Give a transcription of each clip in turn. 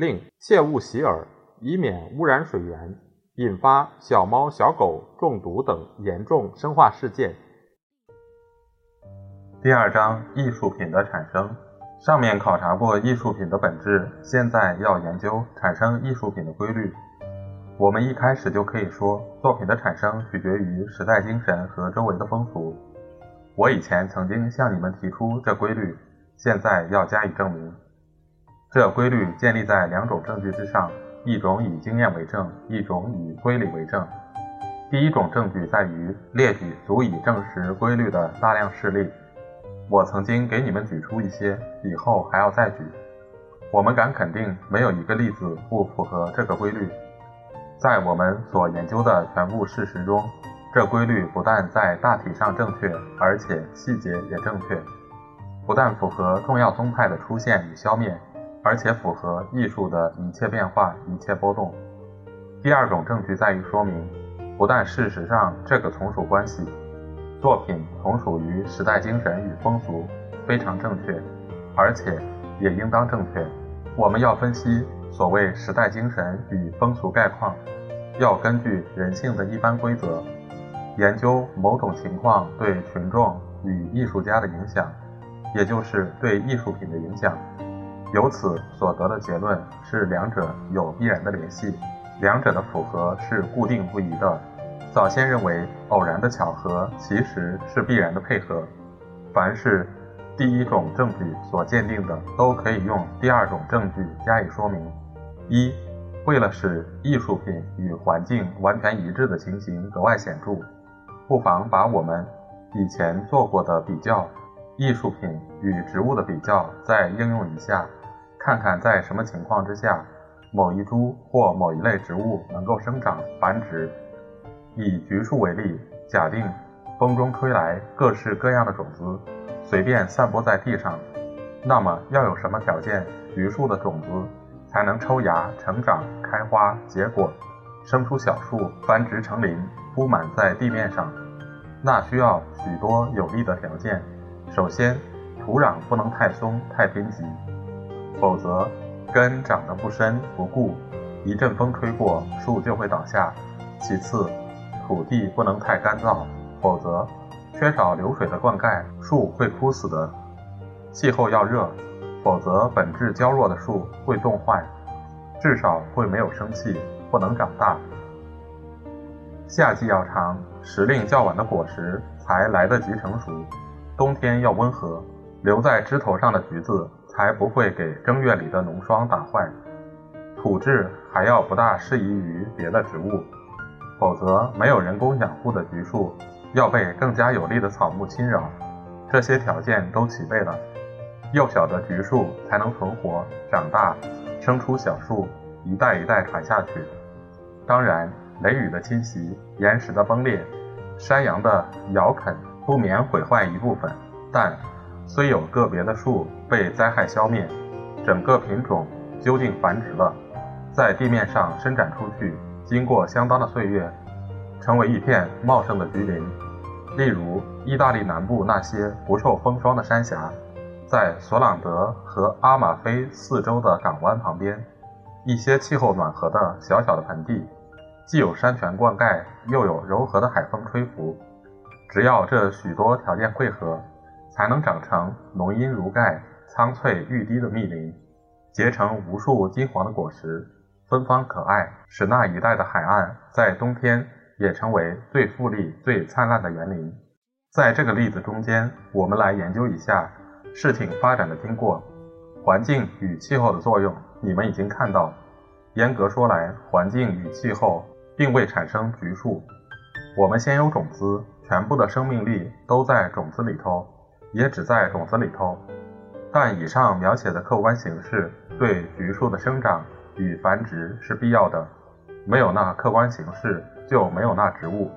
另切勿洗耳，以免污染水源，引发小猫小狗中毒等严重生化事件。第二章：艺术品的产生。上面考察过艺术品的本质，现在要研究产生艺术品的规律。我们一开始就可以说，作品的产生取决于时代精神和周围的风俗。我以前曾经向你们提出这规律，现在要加以证明。这规律建立在两种证据之上：一种以经验为证，一种以推理为证。第一种证据在于列举足以证实规律的大量事例。我曾经给你们举出一些，以后还要再举。我们敢肯定，没有一个例子不符合这个规律。在我们所研究的全部事实中，这规律不但在大体上正确，而且细节也正确。不但符合重要宗派的出现与消灭，而且符合艺术的一切变化、一切波动。第二种证据在于说明，不但事实上这个从属关系，作品从属于时代精神与风俗，非常正确，而且也应当正确。我们要分析。所谓时代精神与风俗概况，要根据人性的一般规则，研究某种情况对群众与艺术家的影响，也就是对艺术品的影响。由此所得的结论是两者有必然的联系，两者的符合是固定不移的。早先认为偶然的巧合其实是必然的配合。凡是第一种证据所鉴定的，都可以用第二种证据加以说明。一，为了使艺术品与环境完全一致的情形格外显著，不妨把我们以前做过的比较艺术品与植物的比较再应用一下，看看在什么情况之下，某一株或某一类植物能够生长繁殖。以橘树为例，假定风中吹来各式各样的种子，随便散播在地上，那么要有什么条件，橘树的种子？才能抽芽、成长、开花、结果，生出小树，繁殖成林，铺满在地面上。那需要许多有利的条件。首先，土壤不能太松、太贫瘠，否则根长得不深不固，一阵风吹过，树就会倒下。其次，土地不能太干燥，否则缺少流水的灌溉，树会枯死的。气候要热。否则，本质娇弱的树会冻坏，至少会没有生气，不能长大。夏季要长，时令较晚的果实才来得及成熟；冬天要温和，留在枝头上的橘子才不会给正月里的浓霜打坏。土质还要不大适宜于别的植物，否则没有人工养护的橘树要被更加有力的草木侵扰。这些条件都齐备了。幼小的橘树才能存活、长大、生出小树，一代一代传下去。当然，雷雨的侵袭、岩石的崩裂、山羊的咬啃，不免毁坏一部分。但虽有个别的树被灾害消灭，整个品种究竟繁殖了，在地面上伸展出去，经过相当的岁月，成为一片茂盛的橘林。例如，意大利南部那些不受风霜的山峡。在索朗德和阿马菲四周的港湾旁边，一些气候暖和的小小的盆地，既有山泉灌溉，又有柔和的海风吹拂。只要这许多条件汇合，才能长成浓荫如盖、苍翠欲滴的密林，结成无数金黄的果实，芬芳可爱，使那一带的海岸在冬天也成为最富丽、最灿烂的园林。在这个例子中间，我们来研究一下。事情发展的经过，环境与气候的作用，你们已经看到。严格说来，环境与气候并未产生橘树。我们先有种子，全部的生命力都在种子里头，也只在种子里头。但以上描写的客观形式对橘树的生长与繁殖是必要的，没有那客观形式，就没有那植物。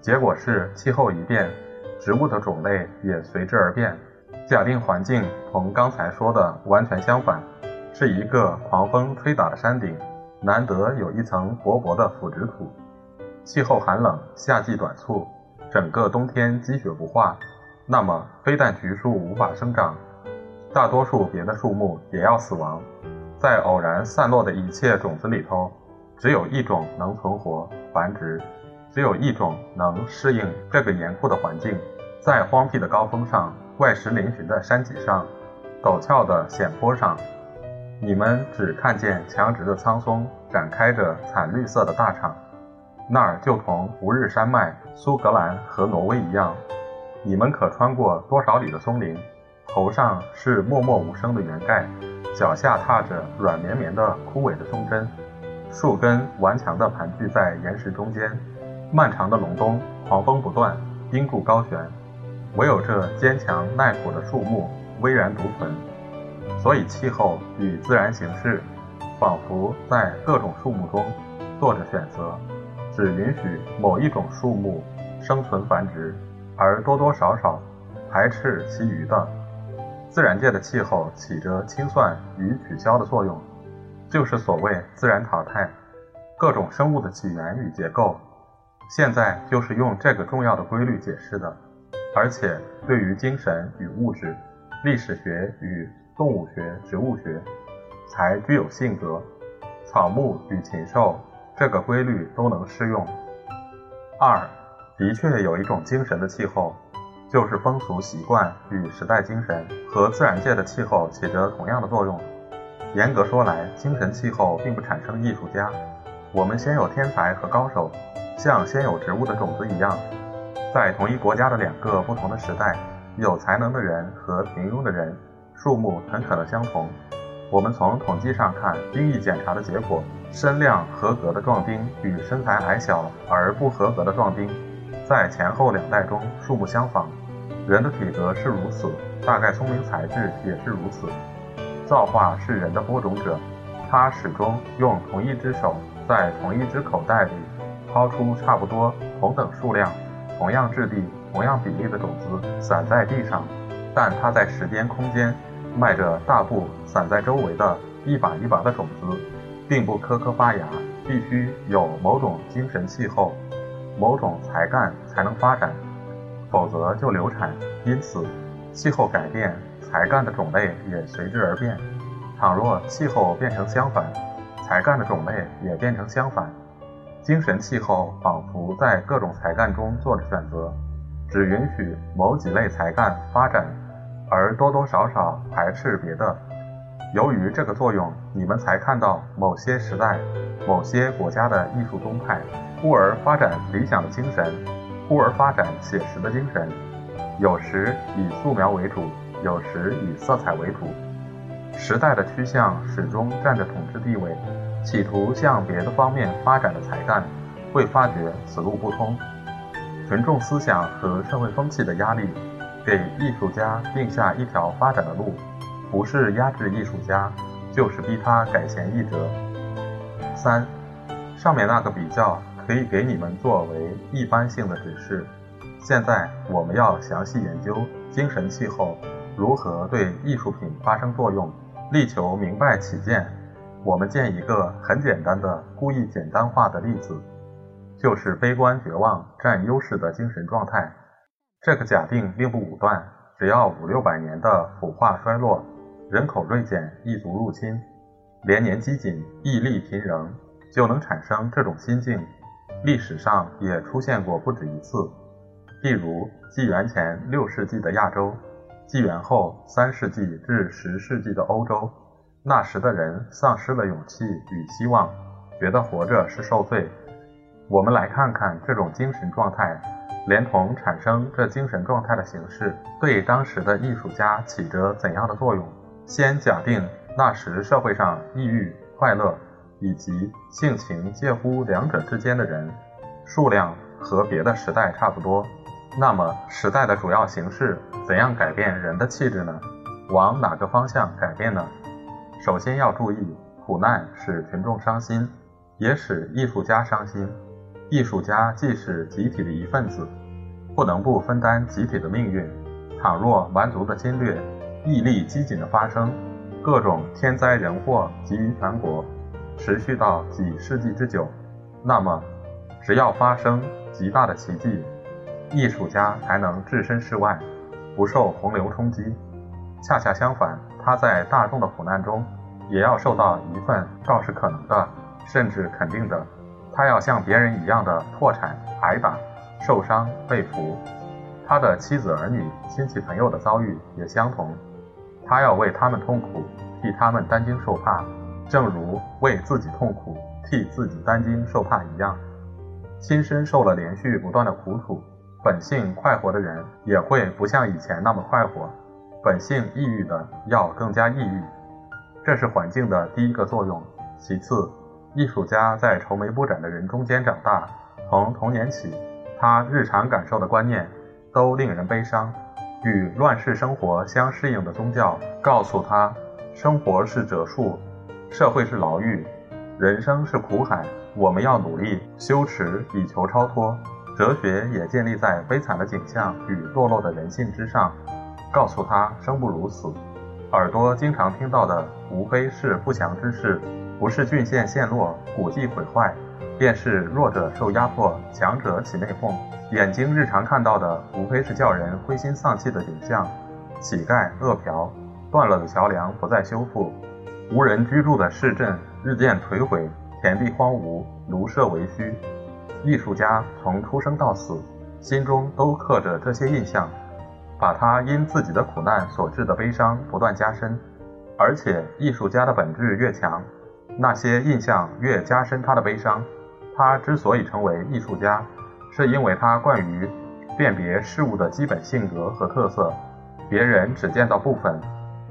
结果是气候一变，植物的种类也随之而变。假定环境同刚才说的完全相反，是一个狂风吹打的山顶，难得有一层薄薄的腐殖土。气候寒冷，夏季短促，整个冬天积雪不化，那么非但橘树无法生长，大多数别的树木也要死亡。在偶然散落的一切种子里头，只有一种能存活繁殖。只有一种能适应这个严酷的环境，在荒僻的高峰上、怪石嶙峋的山脊上、陡峭的险坡上，你们只看见强直的苍松展开着惨绿色的大场。那儿就同福日山脉、苏格兰和挪威一样，你们可穿过多少里的松林，头上是默默无声的圆盖，脚下踏着软绵绵的枯萎的松针，树根顽强地盘踞在岩石中间。漫长的隆冬，狂风不断，冰柱高悬，唯有这坚强耐苦的树木巍然独存。所以气候与自然形势，仿佛在各种树木中做着选择，只允许某一种树木生存繁殖，而多多少少排斥其余的。自然界的气候起着清算与取消的作用，就是所谓自然淘汰。各种生物的起源与结构。现在就是用这个重要的规律解释的，而且对于精神与物质、历史学与动物学、植物学，才具有性格。草木与禽兽，这个规律都能适用。二，的确有一种精神的气候，就是风俗习惯与时代精神和自然界的气候起着同样的作用。严格说来，精神气候并不产生艺术家，我们先有天才和高手。像先有植物的种子一样，在同一国家的两个不同的时代，有才能的人和平庸的人数目很可能相同。我们从统计上看，兵役检查的结果，身量合格的壮丁与身材矮小而不合格的壮丁，在前后两代中数目相仿。人的体格是如此，大概聪明才智也是如此。造化是人的播种者，他始终用同一只手在同一只口袋里。掏出差不多同等数量、同样质地、同样比例的种子散在地上，但他在时间、空间迈着大步散在周围的一把一把的种子，并不颗颗发芽，必须有某种精神气候、某种才干才能发展，否则就流产。因此，气候改变，才干的种类也随之而变。倘若气候变成相反，才干的种类也变成相反。精神气候仿佛在各种才干中做着选择，只允许某几类才干发展，而多多少少排斥别的。由于这个作用，你们才看到某些时代、某些国家的艺术宗派，忽而发展理想的精神，忽而发展写实的精神，有时以素描为主，有时以色彩为主。时代的趋向始终占着统治地位。企图向别的方面发展的才干，会发觉此路不通。群众思想和社会风气的压力，给艺术家定下一条发展的路，不是压制艺术家，就是逼他改弦易辙。三，上面那个比较可以给你们作为一般性的指示。现在我们要详细研究精神气候如何对艺术品发生作用，力求明白起见。我们见一个很简单的、故意简单化的例子，就是悲观绝望占优势的精神状态。这个假定并不武断，只要五六百年的腐化衰落、人口锐减、异族入侵、连年饥馑、毅力贫仍，就能产生这种心境。历史上也出现过不止一次，例如纪元前六世纪的亚洲，纪元后三世纪至十世纪的欧洲。那时的人丧失了勇气与希望，觉得活着是受罪。我们来看看这种精神状态，连同产生这精神状态的形式，对当时的艺术家起着怎样的作用。先假定那时社会上抑郁、快乐以及性情介乎两者之间的人数量和别的时代差不多，那么时代的主要形式怎样改变人的气质呢？往哪个方向改变呢？首先要注意，苦难使群众伤心，也使艺术家伤心。艺术家既是集体的一份子，不能不分担集体的命运。倘若蛮族的侵略毅力机警的发生，各种天灾人祸集于全国，持续到几世纪之久，那么，只要发生极大的奇迹，艺术家才能置身事外，不受洪流冲击。恰恰相反，他在大众的苦难中，也要受到一份倒是可能的，甚至肯定的。他要像别人一样的破产、挨打、受伤、被俘。他的妻子儿女、亲戚朋友的遭遇也相同。他要为他们痛苦，替他们担惊受怕，正如为自己痛苦、替自己担惊受怕一样。亲身受了连续不断的苦楚，本性快活的人也会不像以前那么快活；本性抑郁的要更加抑郁。这是环境的第一个作用。其次，艺术家在愁眉不展的人中间长大，从童年起，他日常感受的观念都令人悲伤。与乱世生活相适应的宗教告诉他：生活是折树，社会是牢狱，人生是苦海。我们要努力修持以求超脱。哲学也建立在悲惨的景象与堕落的人性之上，告诉他生不如死。耳朵经常听到的无非是不祥之事。不是郡县陷落、古迹毁坏，便是弱者受压迫、强者起内讧。眼睛日常看到的，无非是叫人灰心丧气的景象：乞丐、饿殍，断了的桥梁不再修复，无人居住的市镇日渐颓毁，田地荒芜，庐舍为墟。艺术家从出生到死，心中都刻着这些印象，把他因自己的苦难所致的悲伤不断加深。而且，艺术家的本质越强。那些印象越加深他的悲伤。他之所以成为艺术家，是因为他惯于辨别事物的基本性格和特色。别人只见到部分，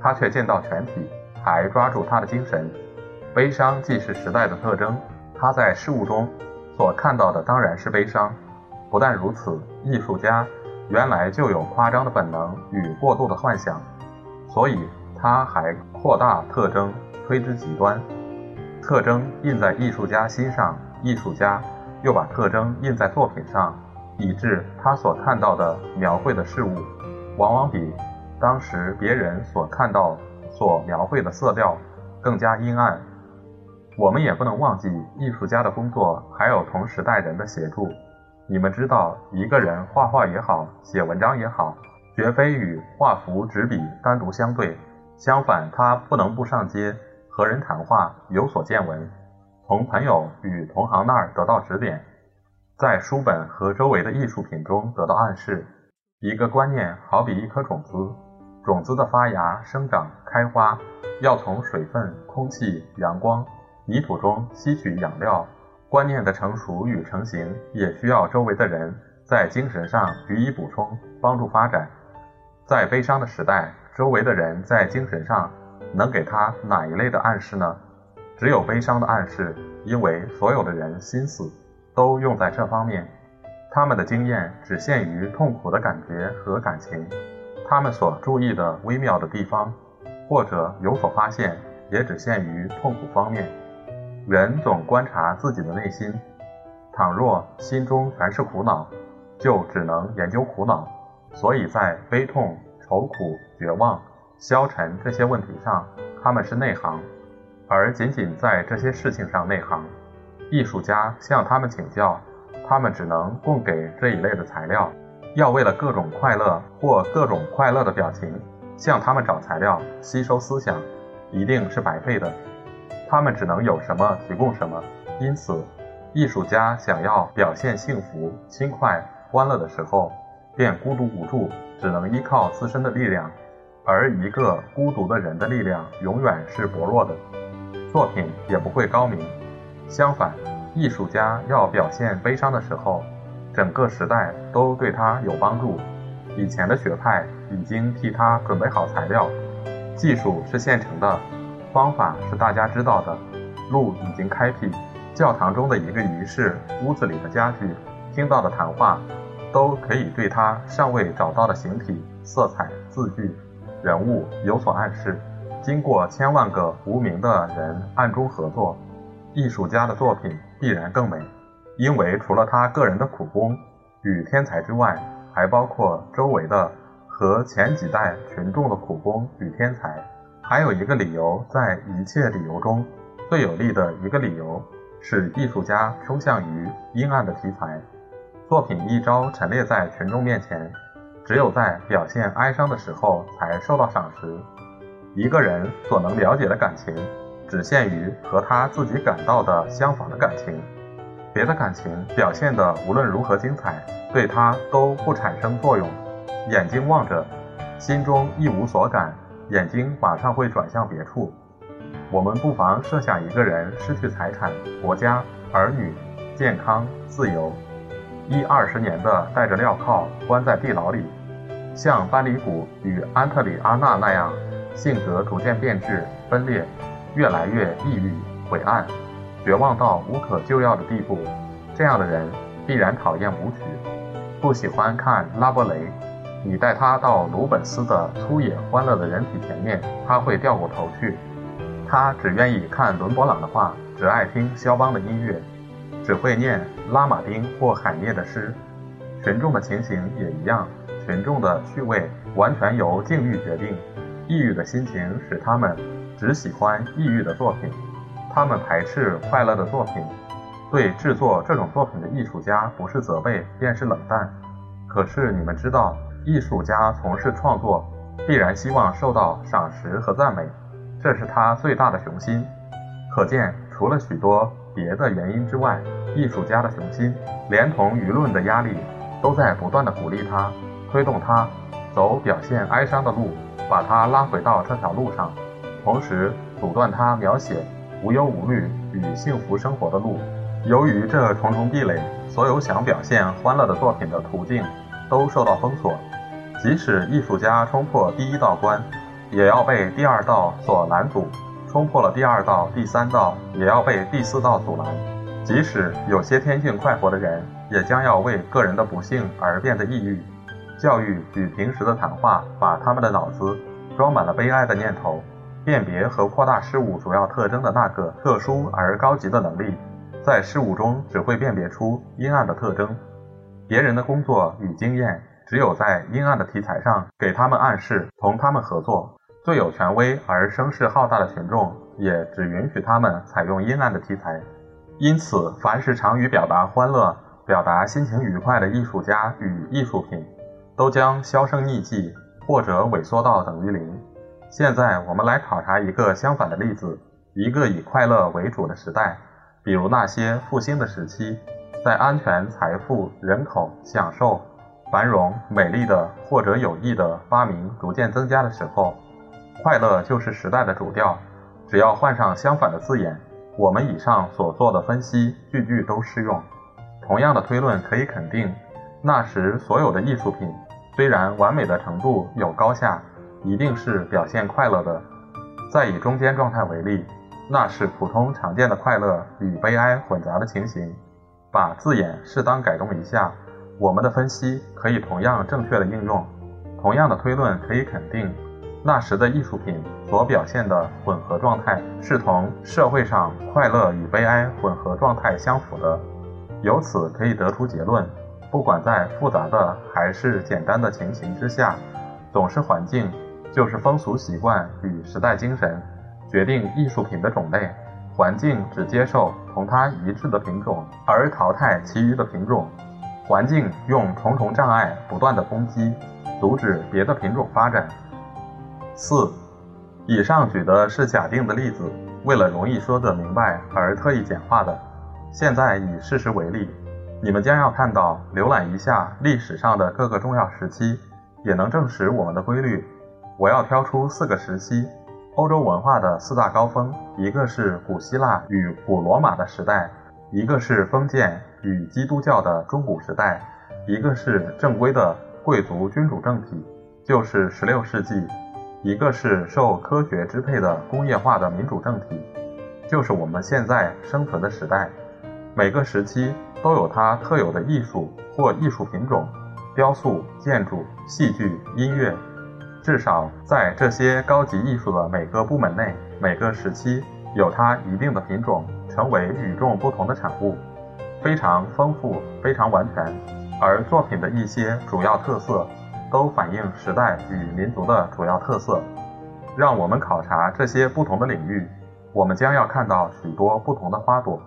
他却见到全体，还抓住他的精神。悲伤既是时代的特征，他在事物中所看到的当然是悲伤。不但如此，艺术家原来就有夸张的本能与过度的幻想，所以他还扩大特征，推之极端。特征印在艺术家心上，艺术家又把特征印在作品上，以致他所看到的描绘的事物，往往比当时别人所看到、所描绘的色调更加阴暗。我们也不能忘记艺术家的工作还有同时代人的协助。你们知道，一个人画画也好，写文章也好，绝非与画幅纸笔单独相对，相反，他不能不上街。和人谈话，有所见闻，从朋友与同行那儿得到指点，在书本和周围的艺术品中得到暗示。一个观念好比一颗种子，种子的发芽、生长、开花，要从水分、空气、阳光、泥土中吸取养料；观念的成熟与成型，也需要周围的人在精神上予以补充，帮助发展。在悲伤的时代，周围的人在精神上。能给他哪一类的暗示呢？只有悲伤的暗示，因为所有的人心思都用在这方面，他们的经验只限于痛苦的感觉和感情，他们所注意的微妙的地方，或者有所发现，也只限于痛苦方面。人总观察自己的内心，倘若心中全是苦恼，就只能研究苦恼，所以在悲痛、愁苦、绝望。消沉这些问题上，他们是内行，而仅仅在这些事情上内行。艺术家向他们请教，他们只能供给这一类的材料。要为了各种快乐或各种快乐的表情，向他们找材料、吸收思想，一定是白费的。他们只能有什么提供什么。因此，艺术家想要表现幸福、轻快、欢乐的时候，便孤独无助，只能依靠自身的力量。而一个孤独的人的力量永远是薄弱的，作品也不会高明。相反，艺术家要表现悲伤的时候，整个时代都对他有帮助。以前的学派已经替他准备好材料，技术是现成的，方法是大家知道的，路已经开辟。教堂中的一个仪式，屋子里的家具，听到的谈话，都可以对他尚未找到的形体、色彩、字句。人物有所暗示，经过千万个无名的人暗中合作，艺术家的作品必然更美。因为除了他个人的苦功与天才之外，还包括周围的和前几代群众的苦功与天才。还有一个理由，在一切理由中最有力的一个理由，是艺术家倾向于阴暗的题材。作品一朝陈列在群众面前，只有在表现哀伤的时候才受到赏识。一个人所能了解的感情，只限于和他自己感到的相仿的感情，别的感情表现的无论如何精彩，对他都不产生作用。眼睛望着，心中一无所感，眼睛马上会转向别处。我们不妨设想一个人失去财产、国家、儿女、健康、自由。一二十年的戴着镣铐关在地牢里，像班里古与安特里阿娜那样，性格逐渐变质分裂，越来越抑郁晦暗，绝望到无可救药的地步。这样的人必然讨厌舞曲，不喜欢看拉伯雷。你带他到鲁本斯的粗野欢乐的人体前面，他会掉过头去。他只愿意看伦勃朗的画，只爱听肖邦的音乐。只会念拉马丁或海涅的诗，群众的情形也一样。群众的趣味完全由境遇决定，抑郁的心情使他们只喜欢抑郁的作品，他们排斥快乐的作品。对制作这种作品的艺术家，不是责备便是冷淡。可是你们知道，艺术家从事创作，必然希望受到赏识和赞美，这是他最大的雄心。可见，除了许多。别的原因之外，艺术家的雄心，连同舆论的压力，都在不断的鼓励他，推动他走表现哀伤的路，把他拉回到这条路上，同时阻断他描写无忧无虑与幸福生活的路。由于这重重壁垒，所有想表现欢乐的作品的途径都受到封锁。即使艺术家冲破第一道关，也要被第二道所拦阻。冲破了第二道、第三道，也要被第四道阻拦。即使有些天性快活的人，也将要为个人的不幸而变得抑郁。教育与平时的谈话，把他们的脑子装满了悲哀的念头。辨别和扩大事物主要特征的那个特殊而高级的能力，在事物中只会辨别出阴暗的特征。别人的工作与经验，只有在阴暗的题材上给他们暗示，同他们合作。最有权威而声势浩大的群众，也只允许他们采用阴暗的题材。因此，凡是常于表达欢乐、表达心情愉快的艺术家与艺术品，都将销声匿迹，或者萎缩到等于零。现在，我们来考察一个相反的例子：一个以快乐为主的时代，比如那些复兴的时期，在安全、财富、人口、享受、繁荣、美丽的或者有益的发明逐渐增加的时候。快乐就是时代的主调，只要换上相反的字眼，我们以上所做的分析句句都适用。同样的推论可以肯定，那时所有的艺术品，虽然完美的程度有高下，一定是表现快乐的。再以中间状态为例，那是普通常见的快乐与悲哀混杂的情形。把字眼适当改动一下，我们的分析可以同样正确的应用。同样的推论可以肯定。那时的艺术品所表现的混合状态，是同社会上快乐与悲哀混合状态相符的。由此可以得出结论：不管在复杂的还是简单的情形之下，总是环境，就是风俗习惯与时代精神，决定艺术品的种类。环境只接受同它一致的品种，而淘汰其余的品种。环境用重重障碍不断的攻击，阻止别的品种发展。四，以上举的是假定的例子，为了容易说得明白而特意简化的。现在以事实为例，你们将要看到，浏览一下历史上的各个重要时期，也能证实我们的规律。我要挑出四个时期，欧洲文化的四大高峰：一个是古希腊与古罗马的时代，一个是封建与基督教的中古时代，一个是正规的贵族君主政体，就是十六世纪。一个是受科学支配的工业化的民主政体，就是我们现在生存的时代。每个时期都有它特有的艺术或艺术品种，雕塑、建筑、戏剧、音乐。至少在这些高级艺术的每个部门内，每个时期有它一定的品种，成为与众不同的产物，非常丰富，非常完全。而作品的一些主要特色，都反映时代与民族的主要特色。让我们考察这些不同的领域，我们将要看到许多不同的花朵。